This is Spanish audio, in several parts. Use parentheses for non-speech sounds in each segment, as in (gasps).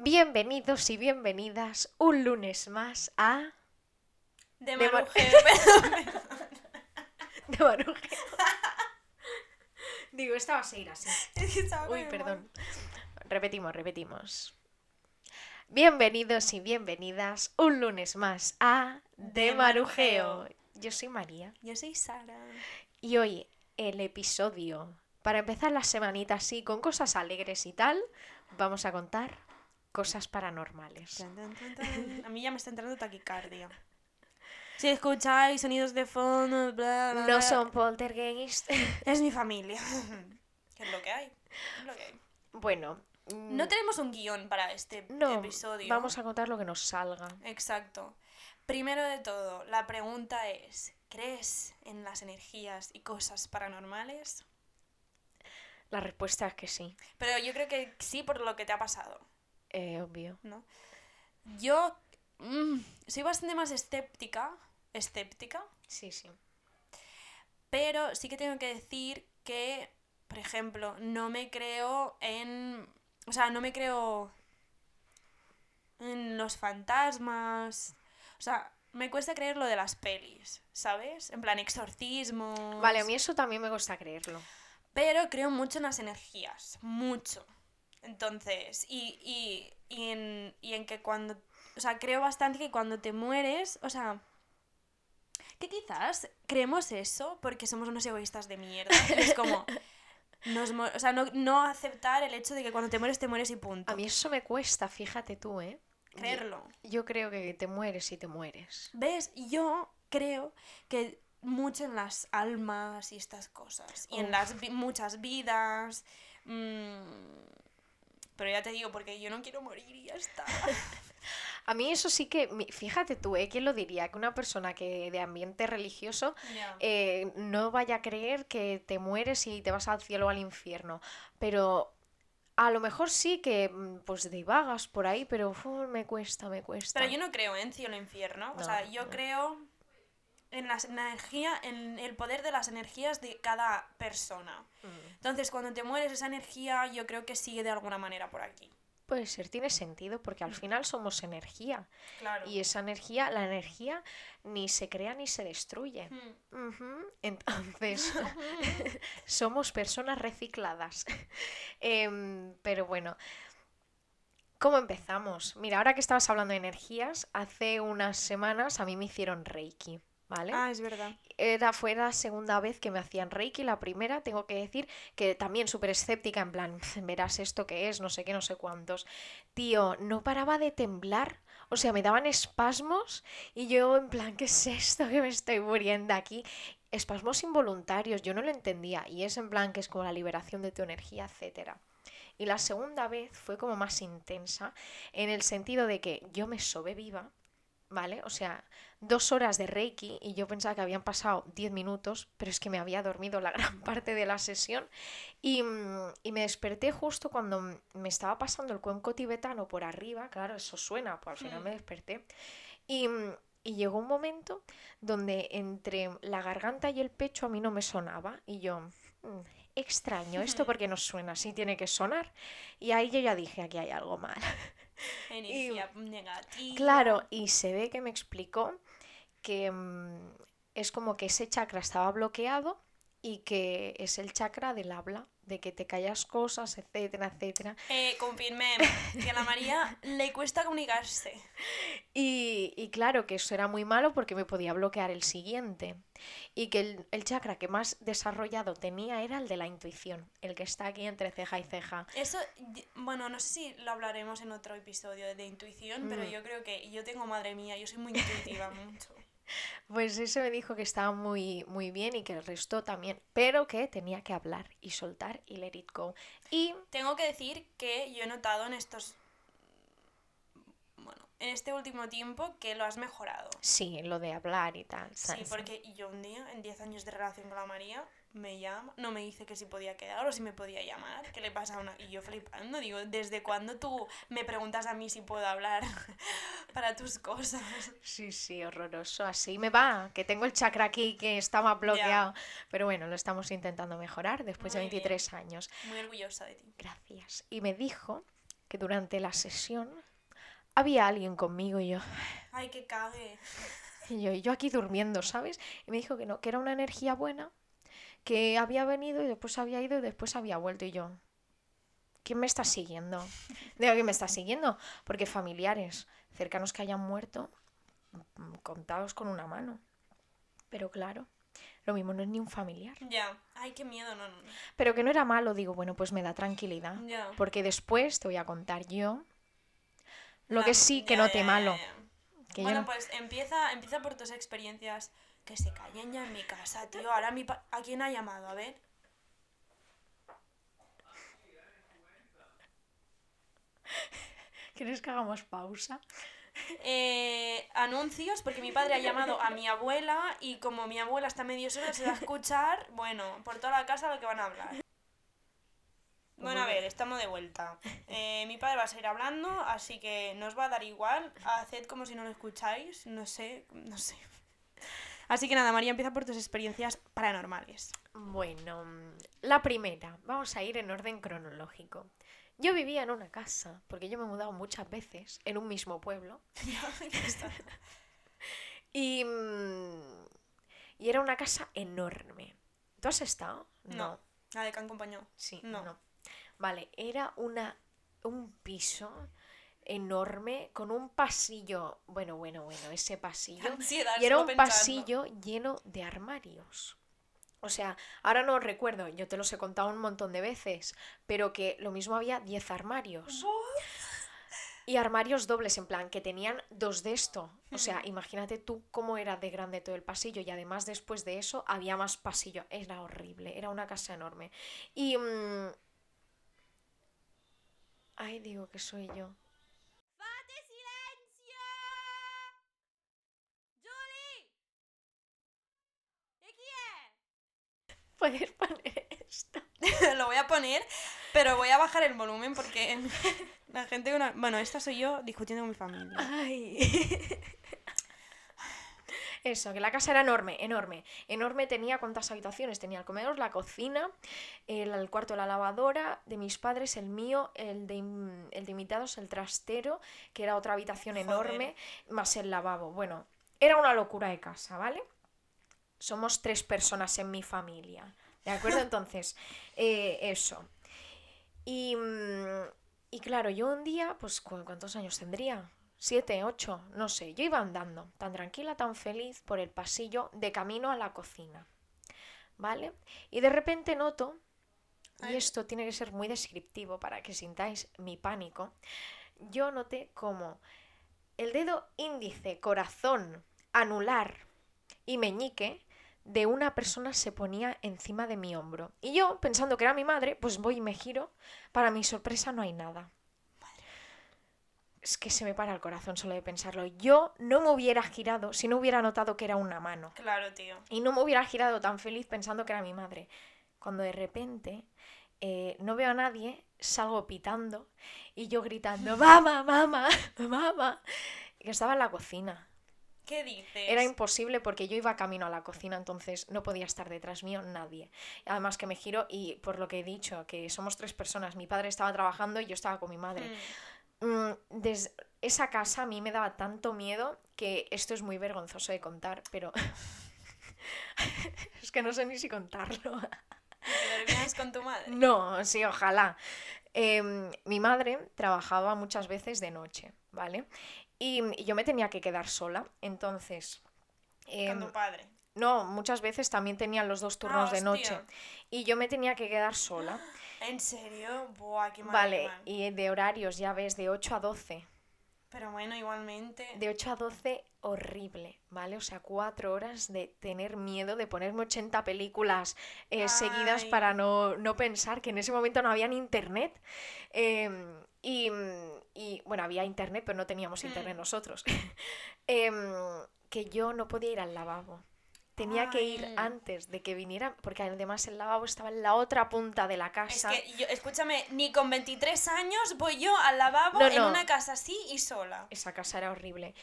Bienvenidos y bienvenidas un lunes más a De De Mar- Marujeo. (laughs) De Marujeo. Digo, esta va a seguir así. (laughs) Uy, perdón. Repetimos, repetimos. Bienvenidos y bienvenidas un lunes más a De Marujeo. Yo soy María. Yo soy Sara. y hoy el episodio, para empezar la semanita así, con cosas alegres y tal, vamos a contar cosas paranormales. A mí ya me está entrando taquicardia. Si escucháis sonidos de fondo, bla, bla, No son poltergeist. (laughs) Es mi familia. ¿Qué es lo que hay? Es lo que hay. bueno, mm, No tenemos un guion para este no, episodio. vamos a contar lo que nos salga. Exacto. Primero de todo, la pregunta es, ¿crees en las energías y cosas paranormales? La respuesta es que sí, Pero yo creo que sí por lo que te ha pasado, eh, obvio. ¿no? Yo mm, soy bastante más escéptica, escéptica, Sí, sí. pero sí que tengo que decir que, por ejemplo, no me creo en... O sea, no me creo en los fantasmas. O sea, me cuesta creer lo de las pelis, ¿sabes? En plan, exorcismos. Vale, a mí eso también me gusta creerlo. Pero creo mucho en las energías, mucho. Entonces, y, y, y, en, y en que cuando, o sea, creo bastante que cuando te mueres, o sea, que quizás creemos eso porque somos unos egoístas de mierda. Es como, (laughs) nos o sea, no, no aceptar el hecho de que cuando te mueres, te mueres y punto. A mí eso me cuesta, fíjate tú, ¿eh? Creerlo. Yo creo que te mueres y te mueres. ¿Ves? Yo creo que mucho en las almas y estas cosas. Y en las vi- muchas vidas. mm, pero ya te digo, porque yo no quiero morir y ya está. (laughs) A mí eso sí que, fíjate tú, ¿eh? ¿Quién lo diría? Que una persona que de ambiente religioso eh, no vaya a creer que te mueres y te vas al cielo o al infierno. Pero a lo mejor sí que mm, pues divagas por ahí, pero uf, me cuesta, me cuesta. Pero yo no creo en cielo e infierno. O sea, yo no. creo en la energía, en el poder de las energías de cada persona. Mm. Entonces, cuando te mueres, esa energía yo creo que sigue de alguna manera por aquí. Puede ser, tiene sentido, porque al final somos energía. Claro. Y esa energía, la energía ni se crea ni se destruye. Hmm. Entonces, (laughs) somos personas recicladas. (laughs) Em, pero bueno, ¿cómo empezamos? Mira, ahora que estabas hablando de energías, hace unas semanas a mí me hicieron Reiki, ¿vale? Ah, es verdad. Era, fue la segunda vez que me hacían Reiki, la primera, tengo que decir que también súper escéptica, en plan, verás esto que es, no sé qué, no sé cuántos. Tío, no paraba de temblar, o sea, me daban espasmos y yo en plan, ¿qué es esto que me estoy muriendo aquí? Espasmos involuntarios, yo no lo entendía y es en plan que es como la liberación de tu energía, etcétera. Y la segunda vez fue como más intensa en el sentido de que yo me sobe viva, ¿vale? O sea, dos horas de Reiki y yo pensaba que habían pasado 10 minutos, pero es que me había dormido la (laughs) gran parte de la sesión y, mm, y me desperté justo cuando me estaba pasando el cuenco tibetano por arriba, claro, eso suena, pues al final Mm. me desperté y, mm, y llegó un momento donde entre la garganta y el pecho a mí no me sonaba y yo, "Mm, extraño, esto (laughs) porque no suena, así tiene que sonar y ahí yo ya dije, aquí hay algo mal. (laughs) Energía negativa. Claro, y se ve que me explicó que mm, es como que ese chakra estaba bloqueado y que es el chakra del habla, de que te callas cosas, etcétera, etcétera. Eh, confirmé que a la María le cuesta comunicarse. (laughs) Y, y claro que eso era muy malo porque me podía bloquear el siguiente. Y que el, el chakra que más desarrollado tenía era el de la intuición, el que está aquí entre ceja y ceja. Eso, bueno, no sé si lo hablaremos en otro episodio de intuición, pero Mm. yo creo que yo tengo madre mía, yo soy muy intuitiva (laughs) mucho. Pues eso me dijo que estaba muy, muy bien y que el resto también, pero que tenía que hablar y soltar y let it go. Y Tengo que decir que yo he notado en estos. Bueno, en este último tiempo que lo has mejorado. sí, lo de hablar y tal. Sí, ¿sabes? porque yo un día, en 10 años de relación con la María, me llama, no me dice que si podía quedar o si me podía llamar, ¿qué le pasa a una? Y yo flipando, digo, ¿desde cuándo tú me preguntas a mí si puedo hablar (laughs) para tus cosas? Sí, sí, horroroso. Así me va, que tengo el chakra aquí que estaba bloqueado. Pero bueno, lo estamos intentando mejorar después de Muy bien. 23 años. Muy orgullosa de ti. Gracias. Y me dijo que durante la sesión había alguien conmigo y yo, Ay, que cague. y yo, y yo aquí durmiendo, ¿sabes? Y me dijo que no, que era una energía buena, que había venido y después había ido y después había vuelto y yo. ¿Quién me está siguiendo? Digo, ¿quién me está siguiendo? Porque familiares cercanos que hayan muerto, contados con una mano. Pero claro, lo mismo no es ni un familiar. Ya. Ay, qué miedo, no, no. no. Pero que no era malo, digo, bueno, pues me da tranquilidad. Porque después te voy a contar yo lo La- que sí que ya, ya, malo. Yo bueno, no- pues empieza, empieza por tus experiencias. Que se callen ya en mi casa, tío. Ahora mi pa- ¿A quién ha llamado? A ver. (laughs) ¿Quieres que hagamos pausa? Eh, anuncios, porque mi padre ha llamado a mi abuela y como mi abuela está medio sola, se va a escuchar, bueno, por toda la casa lo que van a hablar. Bueno, a ver, estamos de vuelta. Eh, mi padre va a seguir hablando, así que nos va a dar igual. Haced como si no lo escucháis, no sé, no sé. Así que nada, María, empieza por tus experiencias paranormales. Bueno, la primera, vamos a ir en orden cronológico. Yo vivía en una casa, porque yo me he mudado muchas veces en un mismo pueblo, (laughs) y, mm, y era una casa enorme. ¿Tú has estado? No. La de Can Compañó. Sí, No. no. Vale, era una, un piso enorme con un pasillo, bueno, bueno, bueno, ese pasillo. (laughs) Ansiedad, Y era un pensando. pasillo lleno de armarios. O sea, ahora no recuerdo, yo te los he contado un montón de veces, pero que lo mismo había 10 armarios. Y armarios dobles, en plan, que tenían dos de esto. O sea, imagínate tú cómo era de grande todo el pasillo. Y además, después de eso, había más pasillo. Era horrible, era una casa enorme. Y... mm, Ay, digo que soy yo. ¡Fate silencio! ¡Julie! ¿De quién? ¿Puedes poner esto? (laughs) Lo voy a poner, pero voy a bajar el volumen porque (laughs) la gente... Una... Bueno, esta soy yo discutiendo con mi familia. Ay. (laughs) Eso, que la casa era enorme, enorme. Enorme tenía cuántas habitaciones. Tenía el comedor, la cocina, el, el cuarto de la lavadora, de mis padres, el mío, el de, el de invitados, el trastero, que era otra habitación Joder. enorme, más el lavabo. Bueno, era una locura de casa, ¿vale? Somos tres personas en mi familia. ¿De acuerdo? (laughs) Entonces, eh, eso. Y, mm, y claro, yo un día, pues, ¿cu- ¿cuántos años tendría? Siete, ocho, no sé. Yo iba andando, tan tranquila, tan feliz, por el pasillo, de camino a la cocina. ¿Vale? Y de repente noto, y esto tiene que ser muy descriptivo para que sintáis mi pánico, yo noté como el dedo índice, corazón, anular y meñique de una persona se ponía encima de mi hombro. Y yo, pensando que era mi madre, pues voy y me giro. Para mi sorpresa no hay nada. Es que se me para el corazón solo de pensarlo. Yo no me hubiera girado si no hubiera notado que era una mano. Claro, tío. Y no me hubiera girado tan feliz pensando que era mi madre. Cuando de repente eh, no veo a nadie, salgo pitando y yo gritando, (laughs) mamá, mamá, mamá. Que estaba en la cocina. ¿Qué dices? Era imposible porque yo iba camino a la cocina, entonces no podía estar detrás mío nadie. Además que me giro y por lo que he dicho, que somos tres personas, mi padre estaba trabajando y yo estaba con mi madre. Mm. Mm, Desde esa casa a mí me daba tanto miedo que esto es muy vergonzoso de contar, pero (laughs) es que no sé ni si contarlo. ¿Te dormías con tu madre? No, sí, ojalá. Em, mi madre trabajaba muchas veces de noche, ¿vale? Y, y yo me tenía que quedar sola, entonces... Con em, tu padre. no, muchas veces también tenían los dos turnos Ah, de noche. Y yo me tenía que quedar sola. (gasps) ¿En serio? Buah, qué mal. Vale, mal. y de horarios, ya ves, de 8 a 12. Pero bueno, igualmente. De 8 a 12, horrible, ¿vale? O sea, cuatro horas de tener miedo, de ponerme 80 películas eh, seguidas para no, no pensar que en ese momento no había ni internet. Em, y, y, bueno, había internet, pero no teníamos internet Mm. nosotros. (laughs) Em, que yo no podía ir al lavabo. Tenía que ir antes de que viniera, porque además el lavabo estaba en la otra punta de la Es casa. que, yo, escúchame, ni con 23 años voy yo al lavabo No, en no. una casa así y sola. Esa casa era horrible.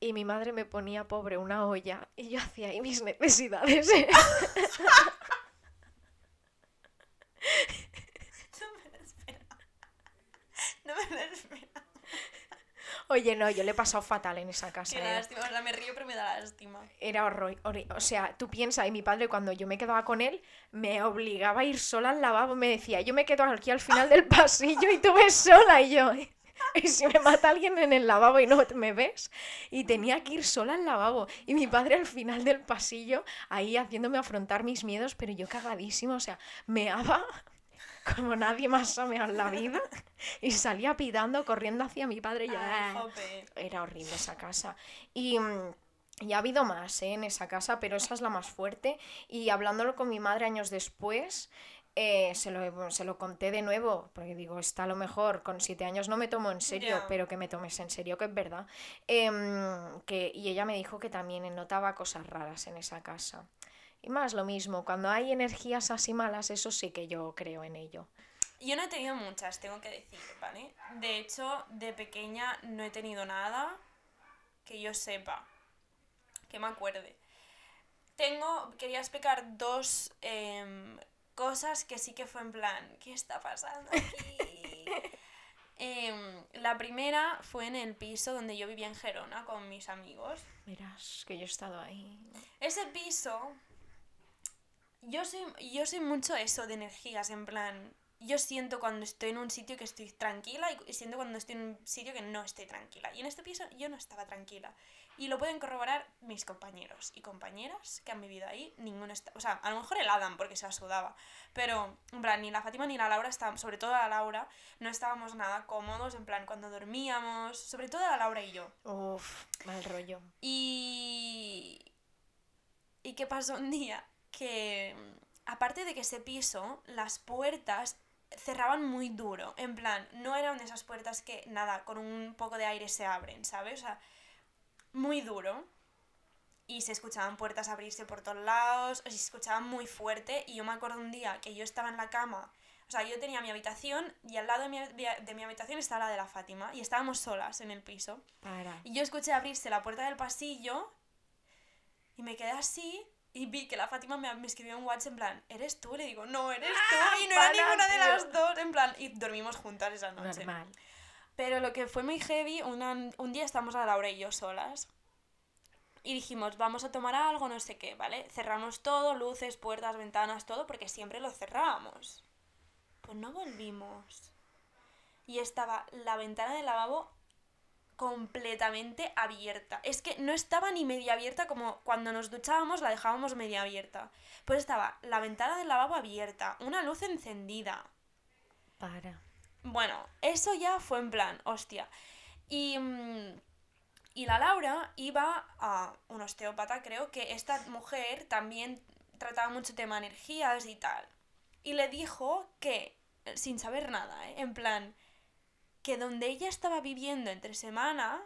Y mi madre me ponía pobre una olla y yo hacía ahí mis necesidades. (laughs) No me lo esperaba. No me Oye, no, yo le he pasado fatal en esa casa. Qué era- lástima, o sea, me río pero me da lástima. Era horror, O sea, tú piensas, y mi padre cuando yo me quedaba con él, me obligaba a ir sola al lavabo. Me decía, yo me quedo aquí al final del pasillo y tú ves sola. Y yo, (laughs) y si me mata alguien en el lavabo y no me ves. Y tenía que ir sola al lavabo. Y mi padre al final del pasillo, ahí haciéndome afrontar mis miedos, pero yo cagadísima. O sea, meaba como nadie más ha meado en la vida. Y salía pitando, corriendo hacia mi padre. Y yo, "Ah". Era horrible esa casa. Y, mm, y ha habido más ¿eh? en esa casa, pero esa es la más fuerte. Y hablándolo con mi madre años después, eh, se, lo, se lo conté de nuevo, porque digo, está a lo mejor, con siete años no me tomo en serio, pero que me tomes en serio, que es verdad. Em, que, y ella me dijo que también notaba cosas raras en esa casa. Y más lo mismo, cuando hay energías así malas, eso sí que yo creo en ello. Yo no he tenido muchas, tengo que decir, ¿vale? De hecho, de pequeña no he tenido nada que yo sepa, que me acuerde. Tengo, quería explicar dos em, cosas que sí que fue en plan, ¿qué está pasando aquí? (laughs) Em, la primera fue en el piso donde yo vivía en Gerona con mis amigos. Verás que yo he estado ahí. Ese piso, yo soy, yo soy mucho eso de energías, en plan, yo siento cuando estoy en un sitio que estoy tranquila y- siento cuando estoy en un sitio que no estoy tranquila. Y en este piso yo no estaba tranquila. Y lo pueden corroborar mis compañeros y compañeras que han vivido ahí. Ninguno está, o sea, a lo mejor el Adam porque se sudaba. Pero, en plan, ni la Fátima ni la Laura estaban, sobre todo la Laura, no estábamos nada cómodos, en plan, cuando dormíamos, sobre todo la Laura y yo. Uf, mal rollo. Y. ¿Y qué pasó un día? Que. Aparte de que ese piso, las puertas cerraban muy duro. En plan, no eran de esas puertas que, nada, con un poco de aire se abren, ¿sabes? O sea, muy duro. Y se escuchaban puertas abrirse por todos lados, o se escuchaban muy fuerte. Y yo me acuerdo un día que yo estaba en la cama. O sea, yo tenía mi habitación y al lado de mi, de mi habitación estaba la de la Fátima. Y estábamos solas en el piso. Para. Y yo escuché abrirse la puerta del pasillo y me quedé así y vi que la Fátima me, me escribió un WhatsApp en plan, ¿eres tú? Le digo, no, eres tú. Y no era ninguna de las dos, en plan, y dormimos juntas esa noche. Normal. Pero lo que fue muy heavy, una- un día estábamos a Laura y yo solas. Y dijimos, vamos a tomar algo, no sé qué, ¿vale? Cerramos todo, luces, puertas, ventanas, todo, porque siempre lo cerrábamos. Pues no volvimos. Y estaba la ventana del lavabo completamente abierta. Es que no estaba ni media abierta como cuando nos duchábamos la dejábamos media abierta. Pues estaba la ventana del lavabo abierta, una luz encendida. Para. Bueno, eso ya fue en plan, hostia. Y, mm, y la Laura iba a un osteópata, creo que esta mujer también trataba mucho tema energías y tal. Y le dijo que, sin saber nada, ¿eh? en plan, que donde ella estaba viviendo entre semana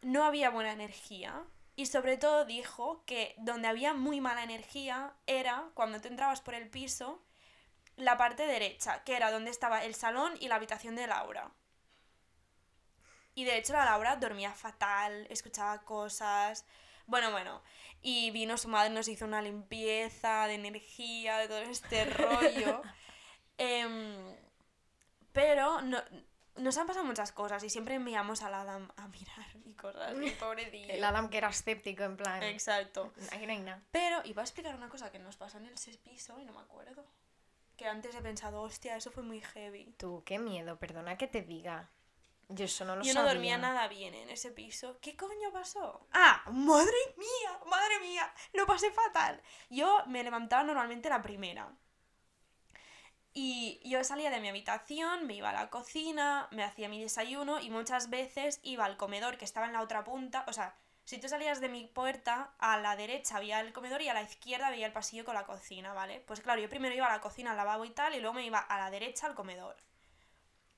no había buena energía. Y sobre todo dijo que donde había muy mala energía era cuando tú entrabas por el piso la parte derecha, que era donde estaba el salón y la habitación de Laura. Y de hecho la Laura dormía fatal, escuchaba cosas. Bueno, bueno. Y vino su madre, nos hizo una limpieza de energía, de todo este (laughs) rollo. Em, pero no, nos han pasado muchas cosas y siempre enviamos al Adam a mirar y cosas. Y (laughs) pobrecillo. El Adam que era escéptico, en plan. Exacto. Aquí no hay nada. Pero iba a explicar una cosa que nos pasó en el sexto piso y no me acuerdo. Que antes he pensado, hostia, eso fue muy heavy. Tú, qué miedo, perdona que te diga. Yo eso no lo Yo no sabía. dormía nada bien en ese piso. ¿Qué coño pasó? ¡Ah! ¡Madre mía! ¡Madre mía! Lo pasé fatal. Yo me levantaba normalmente la primera. Y yo salía de mi habitación, me iba a la cocina, me hacía mi desayuno y muchas veces iba al comedor que estaba en la otra punta. O sea, si tú salías de mi puerta, a la derecha había el comedor y a la izquierda había el pasillo con la cocina, ¿vale? Pues claro, yo primero iba a la cocina, al lavabo y tal, y luego me iba a la derecha al comedor.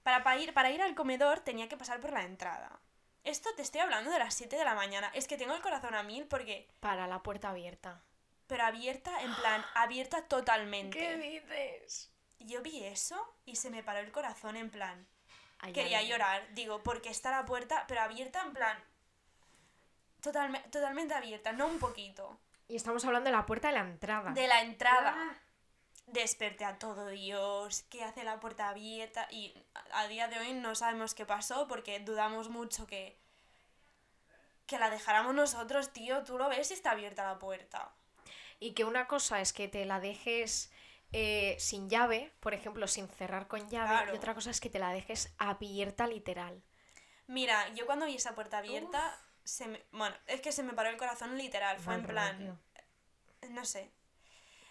Para, pa ir, para ir al comedor tenía que pasar por la entrada. Esto te estoy hablando de las 7 de la mañana. Es que tengo el corazón a mil porque... Para la puerta abierta. Pero abierta, en plan, abierta totalmente. dices? Yo vi eso y se me paró el corazón en plan... Quería llorar, digo, porque está la puerta, pero abierta en plan... Totalme- totalmente abierta, no un poquito. Y estamos hablando de la puerta de la entrada. De la entrada. Ah. desperté a todo Dios, que hace la puerta abierta y a a día de hoy no sabemos qué pasó porque dudamos mucho que que la dejáramos nosotros, tío, tú lo ves y está abierta la puerta. Y que una cosa es que te la dejes eh, sin llave, por ejemplo, sin cerrar con llave, Claro. y otra cosa es que te la dejes abierta literal. Mira, yo cuando vi esa puerta abierta, se me, bueno, es que se me paró el corazón literal, fue Mal en plan, rollo. no sé.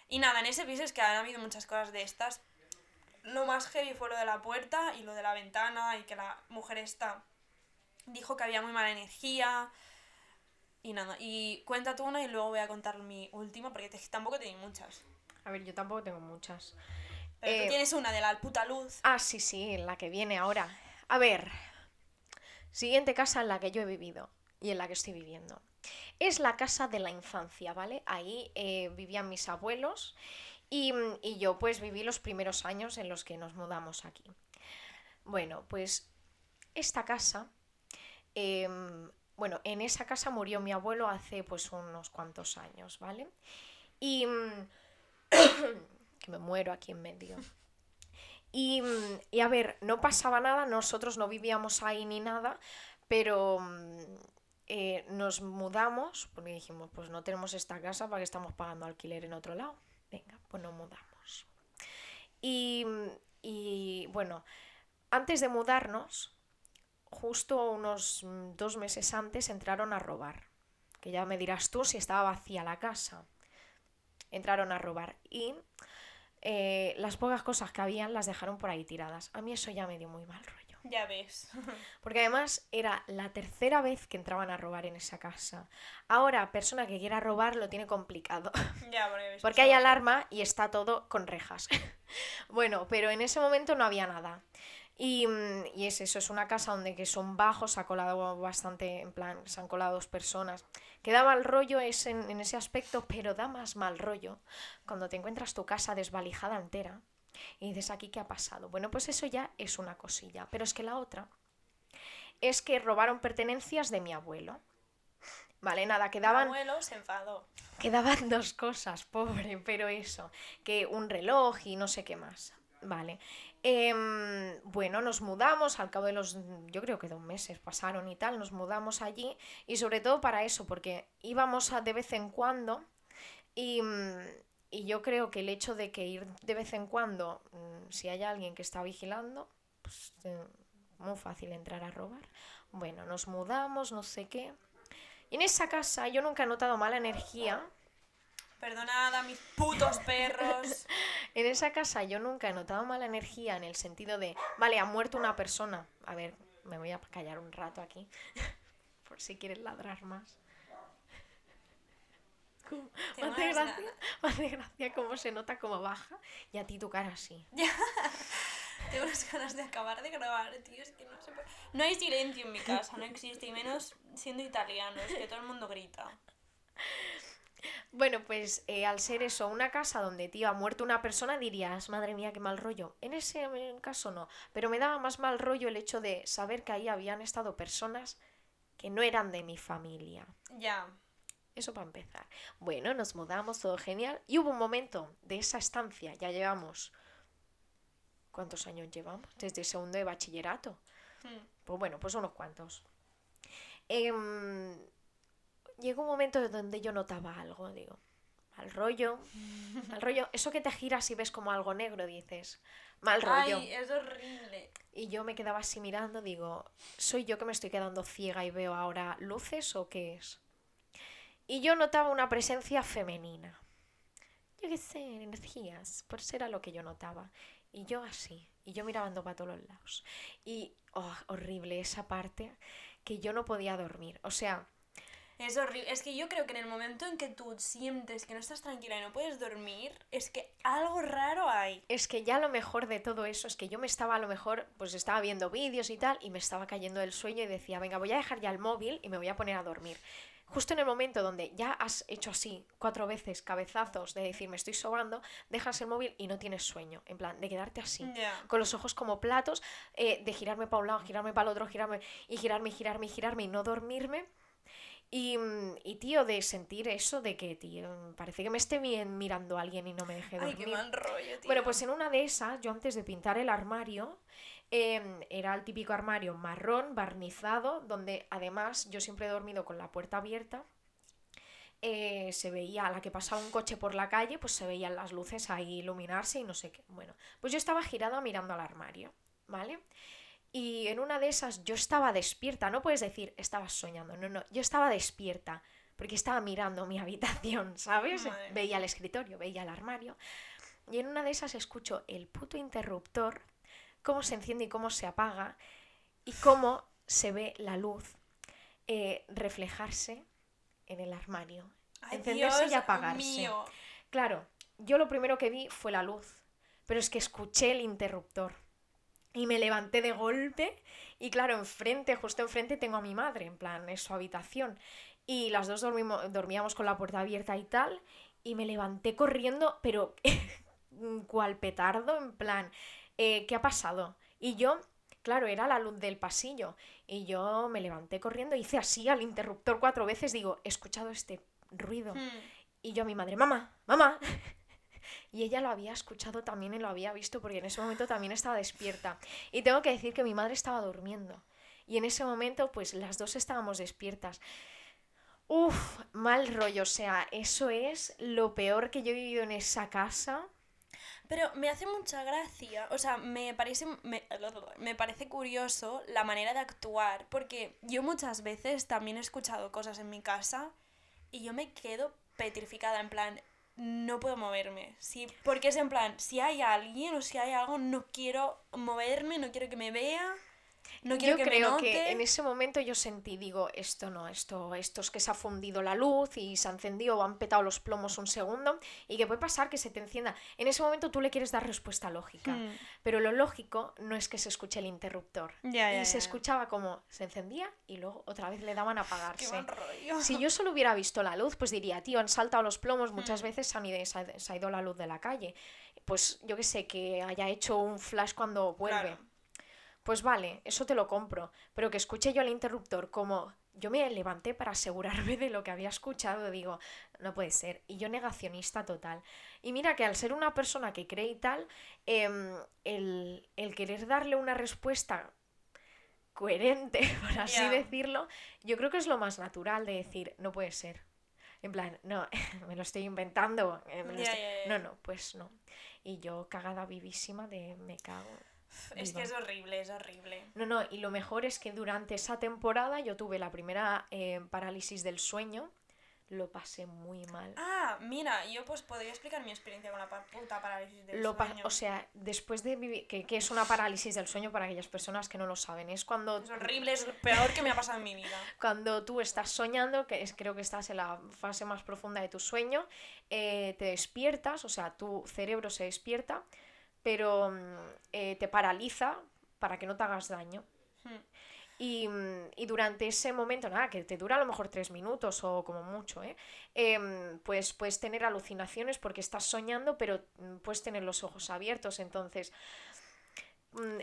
Y nada, en ese piso es que han habido muchas cosas de estas. Lo más heavy fue lo de la puerta y lo de la ventana y que la mujer esta dijo que había muy mala energía. Y nada, y cuenta tú una y luego voy a contar mi última porque te- tampoco tengo muchas. A ver, yo tampoco tengo muchas. Pero Eh, tú tienes una de la puta luz. Ah, sí, sí, la que viene ahora. A ver, siguiente casa en la que yo he vivido y en la que estoy viviendo. Es la casa de la infancia, ¿vale? Ahí eh, vivían mis abuelos y, y yo pues viví los primeros años en los que nos mudamos aquí. Bueno, pues esta casa, em, bueno, en esa casa murió mi abuelo hace pues unos cuantos años, ¿vale? Y... mm, que (coughs) me muero aquí en medio. Y, mm, y a ver, no pasaba nada, nosotros no vivíamos ahí ni nada, pero mm, eh, nos mudamos porque dijimos, pues no tenemos esta casa para que estamos pagando alquiler en otro lado. Venga, pues nos mudamos. Y, mm, y bueno, antes de mudarnos, justo unos dos meses antes entraron a robar. Que ya me dirás tú si estaba vacía la casa. Entraron a robar y eh, las pocas cosas que habían las dejaron por ahí tiradas. A mí eso ya me dio muy mal rollo. Ya ves. (laughs) Porque además era la tercera vez que entraban a robar en esa casa. Ahora, persona que quiera robar lo tiene complicado. (laughs) ya, porque hay alarma y está todo con rejas. (laughs) bueno, pero en ese momento no había nada. Y, mm, y es eso, es una casa donde que son bajos, se ha colado bastante, en plan, se han colado dos personas. Que da mal rollo es en, en ese aspecto, pero da más mal rollo cuando te encuentras tu casa desvalijada entera y dices aquí qué ha pasado. Bueno, pues eso ya es una cosilla. Pero es que la otra es que robaron pertenencias de mi abuelo. Vale, nada, Mi quedaban abuelo se enfadó. Quedaban dos cosas, pobre, pero eso, que un reloj y no sé qué más. Vale. Em, bueno, nos mudamos al cabo de los, yo creo que dos meses pasaron y tal, nos mudamos allí y sobre todo para eso, porque íbamos a de vez en cuando y, mm, y yo creo que el hecho de que ir de vez en cuando, mm, si hay alguien que está vigilando, pues eh, muy fácil entrar a robar. Bueno, nos mudamos, no sé qué. Y en esa casa yo nunca he notado mala energía. Perdonad a mis putos perros. (laughs) En esa casa yo nunca he notado mala energía en el sentido de, vale, ha muerto una persona. A ver, me voy a callar un rato aquí, (laughs) por si quieres ladrar más. Me hace, gracia, me hace gracia cómo se nota cómo baja y a ti tu cara así. (laughs) Tengo unas ganas de acabar de grabar, tío. Es que no se puede. No hay silencio en mi casa, no existe. Y menos siendo italiano, es que todo el mundo grita. Bueno, pues eh, al ser eso, una casa donde, tío, ha muerto una persona, dirías, madre mía, qué mal rollo. En ese eh, caso no, pero me daba más mal rollo el hecho de saber que ahí habían estado personas que no eran de mi familia. Ya. Eso para empezar. Bueno, nos mudamos, todo genial. Y hubo un momento de esa estancia, ya llevamos... ¿Cuántos años llevamos? Desde segundo de bachillerato. Hmm. Pues bueno, pues unos cuantos. Em, llegó un momento donde yo notaba algo, digo, mal rollo, (laughs) mal rollo. Eso que te giras y ves como algo negro, dices, mal rollo. Ay, es horrible. Y yo me quedaba así mirando, digo, ¿soy yo que me estoy quedando ciega y veo ahora luces o qué es? Y yo notaba una presencia femenina. Yo qué sé, energías, pues era lo que yo notaba. Y yo así, y yo mirando para todos los lados. Y, oh, horrible esa parte que yo no podía dormir. O sea, Es horrible. Es que yo creo que en el momento en que tú sientes que no estás tranquila y no puedes dormir, es que algo raro hay. Es que ya lo mejor de todo eso es que yo me estaba a lo mejor, pues estaba viendo vídeos y tal, y me estaba cayendo del sueño y decía, venga, voy a dejar ya el móvil y me voy a poner a dormir. Justo en el momento donde ya has hecho así cuatro veces cabezazos de decir me estoy sobando, dejas el móvil y no tienes sueño. En plan, de quedarte así. Con los ojos como platos, eh, de girarme para un lado, girarme para el otro, girarme y girarme y girarme y girarme y no dormirme. Y, mm, y, tío, de sentir eso de que, tío, parece que me esté bien mirando a alguien y no me deje dormir. Ay, qué mal rollo, tío. Bueno, pues en una de esas, yo antes de pintar el armario, eh, era el típico armario marrón, barnizado, donde además yo siempre he dormido con la puerta abierta. Eh, se veía a la que pasaba un coche por la calle, pues se veían las luces ahí iluminarse y no sé qué. Bueno, pues yo estaba girada mirando al armario, ¿vale? Y en una de esas yo estaba despierta, no puedes decir estabas soñando, no, no, yo estaba despierta porque estaba mirando mi (laughs) habitación, ¿sabes? Madre Veía el escritorio, veía el armario. Y en una de esas escucho el puto interruptor, cómo se enciende y cómo se apaga, y cómo se ve la luz eh, reflejarse en el armario, Ay, encenderse y apagarse. mío. Claro, yo lo primero que vi fue la luz, pero es que escuché el interruptor. Y me levanté de golpe y claro, enfrente, justo enfrente tengo a mi madre, en plan, es su habitación. Y las dos dormimos, dormíamos con la puerta abierta y tal. Y me levanté corriendo, pero (laughs) cual petardo, en plan, eh, ¿qué ha pasado? Y yo, claro, era la luz del pasillo. Y yo me levanté corriendo, hice así al interruptor cuatro veces, digo, he escuchado este ruido. Hmm. Y yo a mi madre, mamá, mamá. Y ella lo había escuchado también y lo había visto porque en ese momento también estaba despierta. Y tengo que decir que mi madre estaba durmiendo. Y en ese momento, pues las dos estábamos despiertas. Uf, mal rollo. O sea, eso es lo peor que yo he vivido en esa casa. Pero me hace mucha gracia, o sea, me parece, me, me parece curioso la manera de actuar, porque yo muchas veces también he escuchado cosas en mi casa y yo me quedo petrificada, en plan, no puedo moverme. Sí, porque es en plan, si hay alguien o si hay algo, no quiero moverme, no quiero que me vea, no quiero yo que creo me que en ese momento yo sentí, digo, esto no, esto, esto es que se ha fundido la luz y se ha encendido o han petado los plomos un segundo y que puede pasar que se te encienda. En ese momento tú le quieres dar respuesta lógica, Hmm. pero lo lógico no es que se escuche el interruptor. Y se escuchaba como se encendía y luego otra vez le daban a Qué apagarse. mal rollo. Si yo solo hubiera visto la luz, pues diría, tío, han saltado los plomos, muchas Mm. veces se, han ido- se ha, se ha ido la luz de la calle. Pues yo que sé, que haya hecho un flash cuando vuelve. Claro. Pues vale, eso te lo compro. Pero que escuche yo al interruptor como yo me levanté para asegurarme de lo que había escuchado, digo, no puede ser. Y yo negacionista total. Y mira que al ser una persona que cree y tal, em, el, el querer darle una respuesta coherente, (laughs) por así decirlo, yo creo que es lo más natural de decir, no puede ser. En plan, no, (laughs) me lo estoy inventando. eh, me lo estoy-. No, no, pues no. Y yo cagada vivísima de me cago. Es que es horrible, es horrible. No, no, y lo mejor es que durante esa temporada yo tuve la primera eh, parálisis del sueño. Lo pasé muy mal. Ah, mira, yo pues podría explicar mi experiencia con la puta parálisis del Lo sueño. o sea, después de vivir, que, que es una parálisis del sueño para aquellas personas que no lo saben, es cuando, Es horrible, es lo peor que me ha pasado en mi vida. (laughs) cuando tú estás soñando, que es, creo que estás en la fase más profunda de tu sueño, eh, te despiertas, o sea, tu cerebro se despierta, pero mm, eh, te paraliza para que no te hagas daño. Hmm. Y, mm, y durante ese momento, nada, que te dura a lo mejor tres minutos o como mucho, ¿eh? Em, pues puedes tener alucinaciones porque estás soñando, pero mm, puedes tener los ojos abiertos. Entonces,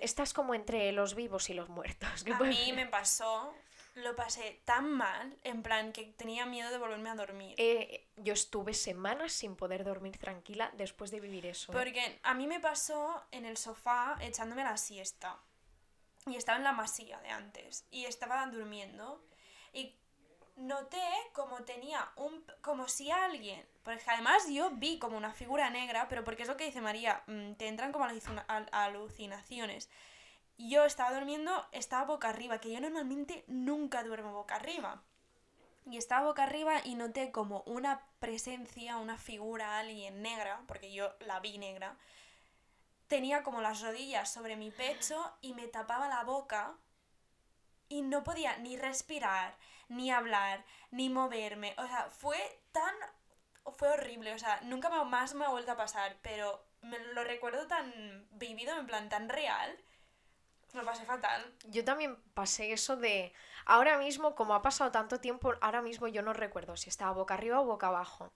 estás como entre los vivos y los muertos. (laughs) ¿qué A mí me pasó, lo pasé tan mal, en plan que tenía miedo de volverme a dormir. Eh, yo estuve semanas sin poder dormir tranquila después de vivir eso. ¿eh? Porque a mí me pasó en el sofá echándome la siesta. Y estaba en la masía de antes. Y estaba durmiendo. Y noté como tenía un... Como si alguien... Porque además yo vi como una figura negra, pero porque es lo que dice María, mm, te entran como alucina- al- alucinaciones. Yo estaba durmiendo, estaba boca arriba, que yo normalmente nunca duermo boca arriba. Y estaba boca arriba y noté como una presencia, una figura, alguien negra, porque yo la vi negra, tenía como las rodillas sobre mi pecho y me tapaba la boca y no podía ni respirar, ni hablar, ni moverme. O sea, fue tan... fue horrible, o sea, nunca más me ha vuelto a pasar, pero me lo recuerdo tan vivido, en plan tan real. Lo pasé fatal. Yo también pasé eso de... Ahora mismo, como ha pasado tanto tiempo, ahora mismo yo no recuerdo si estaba boca arriba o boca abajo.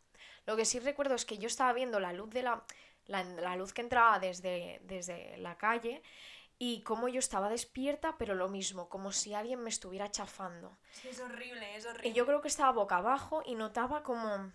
Lo que sí recuerdo es que yo estaba viendo la luz de la... La, la luz que entraba desde, desde la calle y como yo estaba despierta, pero lo mismo, como si alguien me estuviera chafando. Sí, es horrible, es horrible. Y yo creo que estaba boca abajo y notaba como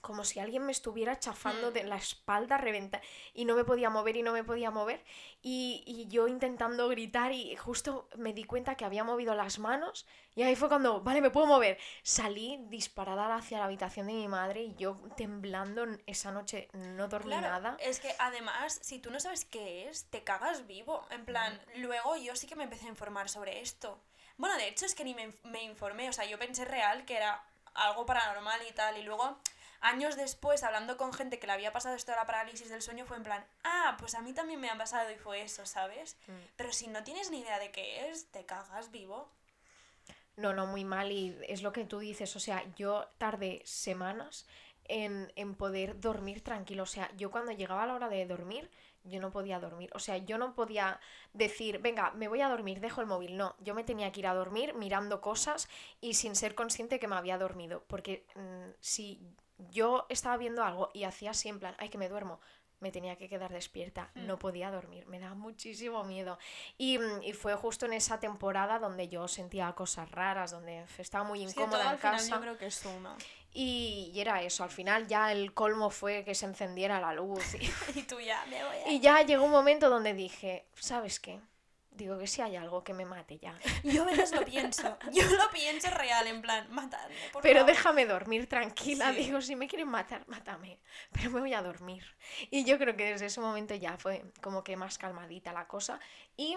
como si alguien me estuviera chafando Mm. de la espalda, reventa y no me podía mover y no me podía mover y, y yo intentando gritar y justo me di cuenta que había movido las manos y ahí fue cuando, vale, me puedo mover. Salí disparada hacia la habitación de mi madre y yo temblando esa noche no dormí Claro, nada. es que además, si tú no sabes qué es, te cagas vivo. En plan, luego yo sí que me empecé a informar sobre esto. Bueno, de hecho es que ni me, me informé, o sea, yo pensé real que era algo paranormal y tal, y luego, años después, hablando con gente que le había pasado esto de la parálisis del sueño, fue en plan, ah, pues a mí también me ha pasado y fue eso, ¿sabes? Mm. Pero si no tienes ni idea de qué es, te cagas vivo. No, no, muy mal y es lo que tú dices, o sea, yo tardé semanas en, en poder dormir tranquilo, o sea, yo cuando llegaba la hora de dormir, yo no podía dormir, o sea, yo no podía decir, venga, me voy a dormir, dejo el móvil, no, yo me tenía que ir a dormir mirando cosas y sin ser consciente que me había dormido, porque mm, si yo estaba viendo algo y hacía así en plan, ay, que me duermo, me tenía que quedar despierta, Hmm. no podía dormir, me daba muchísimo miedo. Y, mm, y fue justo en esa temporada donde yo sentía cosas raras, donde estaba muy Sí, todo incómoda al en final casa. yo creo que es uno. Y, y era eso, al final ya el colmo fue que se encendiera la luz. Y, (laughs) Y tú ya, me voy a... (laughs) y ya llegó un momento donde dije, ¿sabes qué? Digo que si hay algo que me mate ya. (laughs) Yo a veces lo pienso, yo lo pienso real, en plan, matadme, por Pero favor. déjame dormir tranquila. Sí. Digo, si me quieren matar, mátame. Pero me voy a dormir. Y yo creo que desde ese momento ya fue como que más calmadita la cosa. Y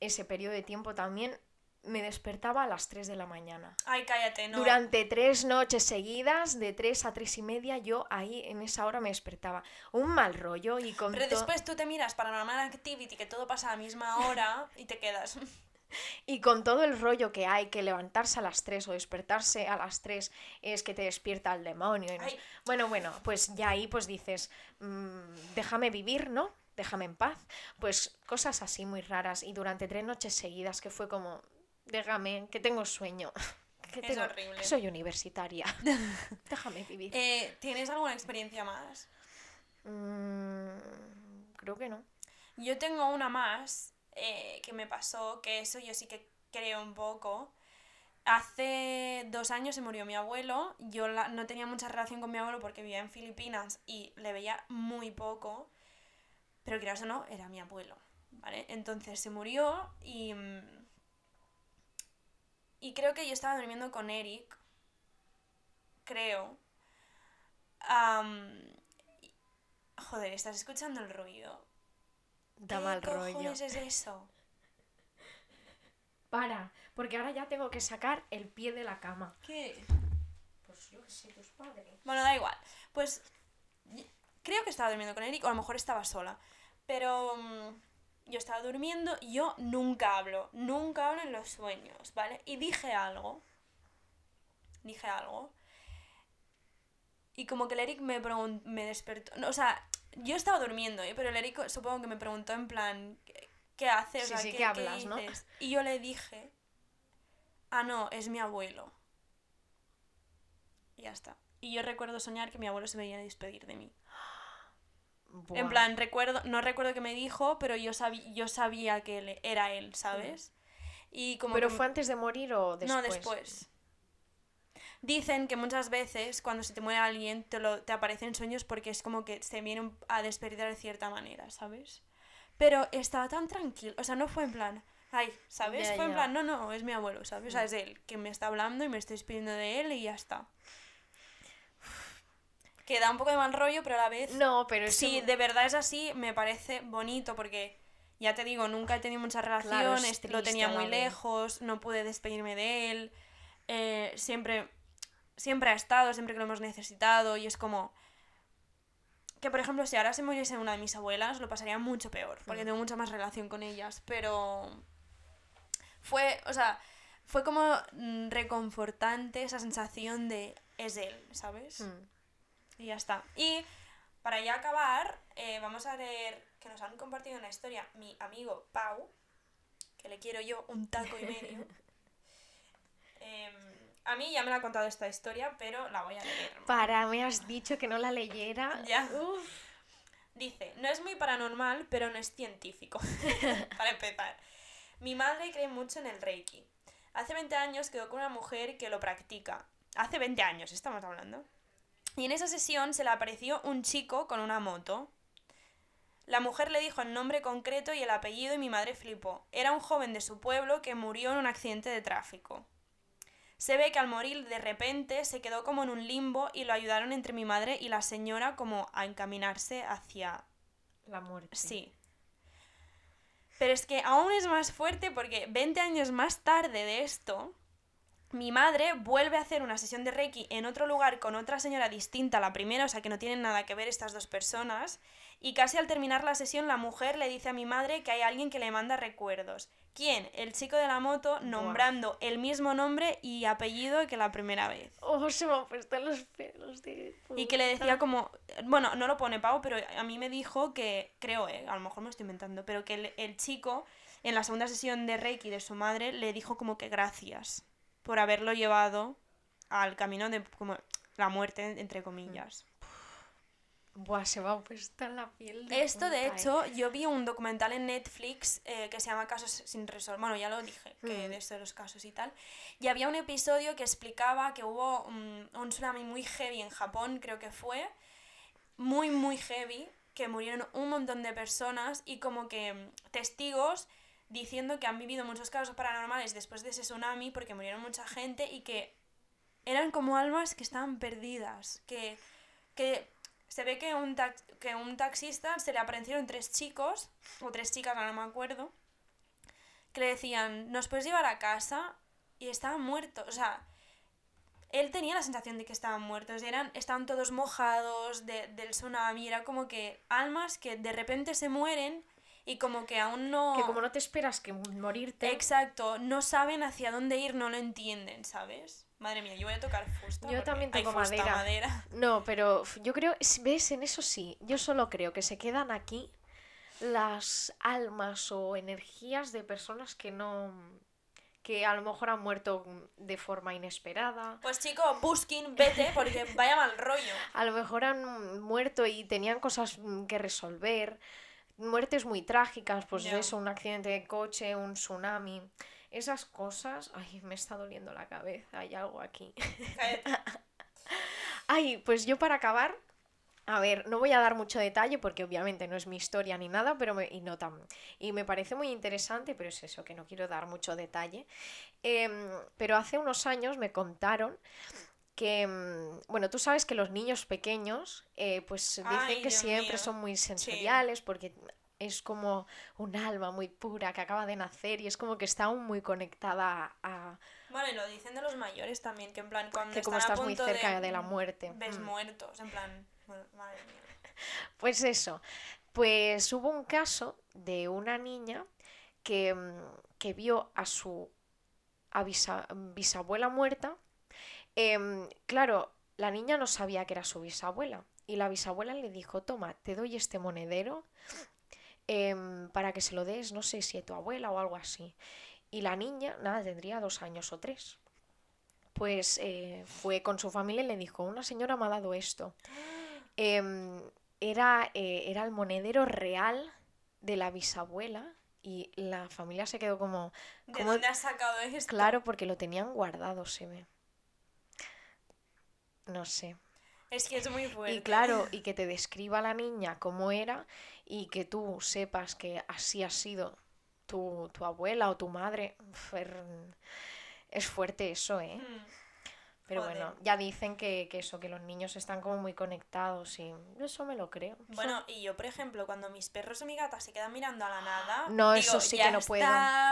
ese periodo de tiempo también me despertaba a las 3 de la mañana. Ay, cállate, no. Durante tres noches seguidas, de 3 a 3 y media, yo ahí en esa hora me despertaba. Un mal rollo y con Pero después tú te miras Paranormal Activity, que todo pasa a la misma hora, (laughs) y te quedas. Y con todo el rollo que hay, que levantarse a las 3 o despertarse a las 3 es que te despierta el demonio. y no. Bueno, bueno, pues ya ahí pues dices, mm, déjame vivir, ¿no? Déjame en paz. Pues cosas así muy raras. Y durante tres noches seguidas que fue como, déjame, que tengo sueño. (laughs) Que Es tengo- horrible. que soy universitaria. (laughs) déjame vivir. Eh, ¿Tienes alguna experiencia más? Mm, creo que no. Yo tengo una más eh, que me pasó, que eso yo sí que creo un poco. Hace dos años se murió mi abuelo. Yo la- no tenía mucha relación con mi abuelo porque vivía en Filipinas y le veía muy poco. Pero quieras o no, era mi abuelo. ¿Vale? Entonces se murió y. mm, Y creo que yo estaba durmiendo con Eric. Creo. Joder, ¿estás escuchando el ruido? Da ¿Qué mal rollo. cojones es eso? Para, porque ahora ya tengo que sacar el pie de la cama. ¿Qué? Pues yo que sé, tus padres. Bueno, da igual. Pues creo que estaba durmiendo con Eric o a lo mejor estaba sola. Pero mm, yo estaba durmiendo y yo nunca hablo, nunca hablo en los sueños, ¿vale? Y dije algo. Dije algo. Y como que el Eric me, me despertó. no, o sea, yo estaba durmiendo, ¿eh? pero el Eric supongo que me preguntó en plan, ¿qué, qué haces? O Sí, sea, sí, ¿qué, ¿qué hablas, no? dices? Y yo le dije, ah, no, es mi abuelo. Y ya está. Y yo recuerdo soñar que mi abuelo se venía a despedir de mí. En plan, recuerdo, no recuerdo qué me dijo, pero yo, sabí, yo sabía que él- era él, ¿sabes? Y como ¿Pero que- fue antes de morir o después? no, después. Dicen que muchas veces cuando se te muere alguien te, lo, te aparecen sueños porque es como que se vienen a despertar de cierta manera, ¿sabes? Pero estaba tan tranquilo, o sea, no fue en plan, ay, ¿sabes? Fue en plan, no, no, es mi abuelo, ¿sabes? O sea, es él que me está hablando y me estoy despidiendo de él y ya está. Que da un poco de mal rollo, pero a la vez... No, pero es Si de verdad es así, me parece bonito porque, ya te digo, nunca he tenido muchas Claro, relaciones, lo tenía muy lejos, no pude despedirme de él, eh, siempre, siempre ha estado, siempre que lo hemos necesitado y es como... Que, por ejemplo, si ahora se muriese una de mis abuelas, lo pasaría mucho peor, porque Mm. tengo mucha más relación con ellas, pero... Fue, o sea, fue como mm, reconfortante esa sensación de es él, ¿sabes? Mm. Y ya está. Y para ya acabar, eh, vamos a leer que nos han compartido una historia mi amigo Pau, que le quiero yo un taco y medio. (laughs) Em, a mí ya me la ha contado esta historia, pero la voy a leer. Para, me has dicho que no la leyera. (laughs) Ya. Uf. Dice, no es muy paranormal, pero no es científico. (laughs) Para empezar. Mi madre cree mucho en el Reiki. Hace 20 años quedó con una mujer que lo practica. Hace 20 años estamos hablando. Y en esa sesión se le apareció un chico con una moto. La mujer le dijo el nombre concreto y el apellido y mi madre flipó. Era un joven de su pueblo que murió en un accidente de tráfico. Se ve que al morir de repente se quedó como en un limbo y lo ayudaron entre mi madre y la señora como a encaminarse hacia... La muerte. Sí. Pero es que aún es más fuerte porque 20 años más tarde de esto, mi madre vuelve a hacer una sesión de Reiki en otro lugar con otra señora distinta a la primera, o sea que no tienen nada que ver estas dos personas, y casi al terminar la sesión la mujer le dice a mi madre que hay alguien que le manda recuerdos. ¿Quién? El chico de la moto nombrando el mismo nombre y apellido que la primera vez. Oh, se me han puesto los pelos de... Y que le decía como, bueno, no lo pone Pau, pero a mí me dijo que, creo, eh, a lo mejor me estoy inventando, pero que el, el chico en la segunda sesión de Reiki de su madre le dijo como que gracias por haberlo llevado al camino de como la muerte, entre comillas. Buah, se me ha puesto la piel de Esto, de punta, eh. hecho, yo vi un documental en Netflix eh, que se llama Casos sin resolver. Bueno, ya lo dije, que Mm. de esto de los casos y tal. Y había un episodio que explicaba que hubo un, un tsunami muy heavy en Japón, creo que fue. Muy, muy heavy. Que murieron un montón de personas y como que mm, testigos diciendo que han vivido muchos casos paranormales después de ese tsunami porque murieron mucha gente y que eran como almas que estaban perdidas. Que, que se ve que un, tax- que un taxista se le aparecieron tres chicos, o tres chicas, no me acuerdo, que le decían, ¿nos puedes llevar a casa? Y estaban muertos. O sea, él tenía la sensación de que estaban muertos. Eran, estaban todos mojados de- del tsunami. Era como que almas que de repente se mueren y como que aún no... Que como no te esperas que morirte... Exacto, no saben hacia dónde ir, no lo entienden, ¿sabes? Madre mía, yo voy a tocar fusta. Yo también toco madera. madera. (laughs) No, pero yo creo, ves, en eso sí, yo solo creo que se quedan aquí las almas o energías de personas que no, que a lo mejor han muerto de forma inesperada, Pues chico, busquen, vete, porque vaya mal rollo. (laughs) a lo mejor han muerto y tenían cosas mm, que resolver, muertes muy trágicas, pues eso, un accidente de coche, un tsunami, esas cosas, ay, me está doliendo la cabeza, hay algo aquí. (laughs) Ay, pues yo para acabar, a ver, no voy a dar mucho detalle porque obviamente no es mi historia ni nada, pero me, y no tan, y me parece muy interesante, pero es eso, que no quiero dar mucho detalle. Em, pero hace unos años me contaron que, em, bueno, tú sabes que los niños pequeños, eh, pues dicen Ay, que Dios siempre mío. son muy sensoriales porque es como un alma muy pura que acaba de nacer y es como que está aún muy conectada a, y lo dicen de los mayores también, que en plan, cuando que como a estás muy cerca de, la muerte. Ves Mm. muertos, en plan, bueno, madre mía. (laughs) Pues eso, pues hubo un caso de una niña que, mm, que vio a su a bisa- bisabuela muerta. Em, claro, la niña no sabía que era su bisabuela y la bisabuela le dijo, toma, te doy este monedero em, para que se lo des, no sé si a tu abuela o algo así. Y la niña, nada, tendría dos años o tres. Pues eh, fue con su familia y le dijo, una señora me ha dado esto. (gasps) Em, era, eh, era el monedero real de la bisabuela y la familia se quedó como, ¿De ¿Cómo- dónde has sacado esto? claro, porque lo tenían guardado, se ve. No sé. Es que es muy fuerte. Y claro, y que te describa la niña cómo era y que tú sepas que así ha sido tu, tu abuela o tu madre. er- Es fuerte eso, ¿eh? Mm. Pero Joder. bueno, ya dicen que, que eso, que los niños están como muy conectados y eso me lo creo. Bueno, y yo, por ejemplo, cuando mis perros o mi gata se quedan mirando a la nada, (gasps) No, digo, eso sí "Ya que no puedo".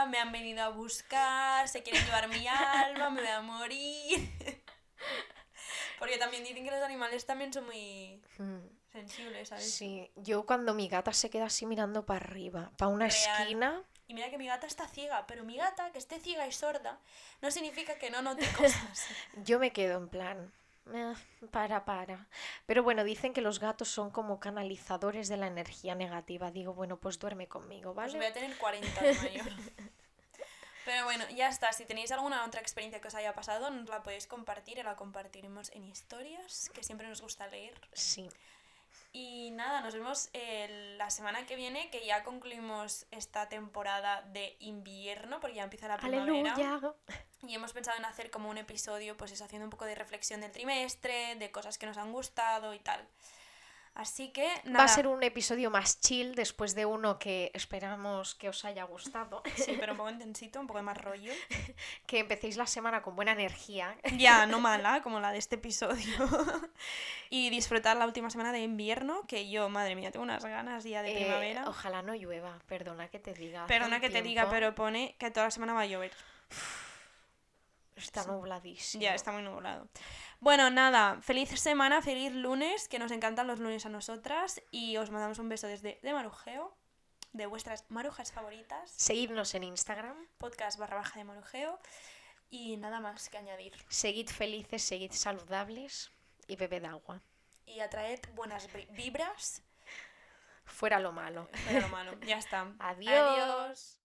me han venido a buscar, se quieren llevar mi (laughs) alma, me voy a morir. (laughs) Porque también dicen que los animales también son muy Mm, sensibles, ¿sabes? Sí, yo cuando mi gata se queda así mirando para arriba, para una Real. esquina, Y mira que mi gata está ciega, pero mi gata, que esté ciega y sorda, no significa que no note (laughs) cosas. yo me quedo en plan, "Ah, para, para. Pero bueno, dicen que los gatos son como canalizadores de la energía negativa. Digo, bueno, pues duerme conmigo, Pues ¿vale? voy a tener 40 de mayor. (laughs) Pero bueno, ya está. Si tenéis alguna otra experiencia que os haya pasado, nos la podéis compartir y la compartiremos en historias, que siempre nos gusta leer. Sí. Y nada, nos vemos eh, la semana que viene, que ya concluimos esta temporada de invierno, porque ya empieza la primavera. Aleluya. Y hemos pensado en hacer como un episodio, pues eso, haciendo un poco de reflexión del trimestre, de cosas que nos han gustado y tal. Así que nada. Va a ser un episodio más chill después de uno que esperamos que os haya gustado. Sí, pero un (laughs) poco intensito, un poco más rollo. que empecéis la semana con buena energía. Ya, (laughs) no mala, como la de este episodio. (laughs) y disfrutar la última semana de invierno, que yo, madre mía, tengo unas ganas ya de Eh, primavera. ojalá no llueva, perdona que te diga. Perdona que te diga, pero pone que toda la semana va a llover. Está nubladísimo. Ya, está muy nublado. Bueno, nada, feliz semana, feliz lunes, que nos encantan los lunes a nosotras. Y os mandamos un beso desde de Marujeo, de vuestras marujas favoritas, Seguidnos en Instagram. podcast barra baja de Marujeo. Y nada más que añadir. Seguid felices, seguid saludables y bebed agua. Y atraed buenas vi- vibras. Fuera lo malo. Fuera lo malo. Ya está. (laughs) Adiós. Adiós.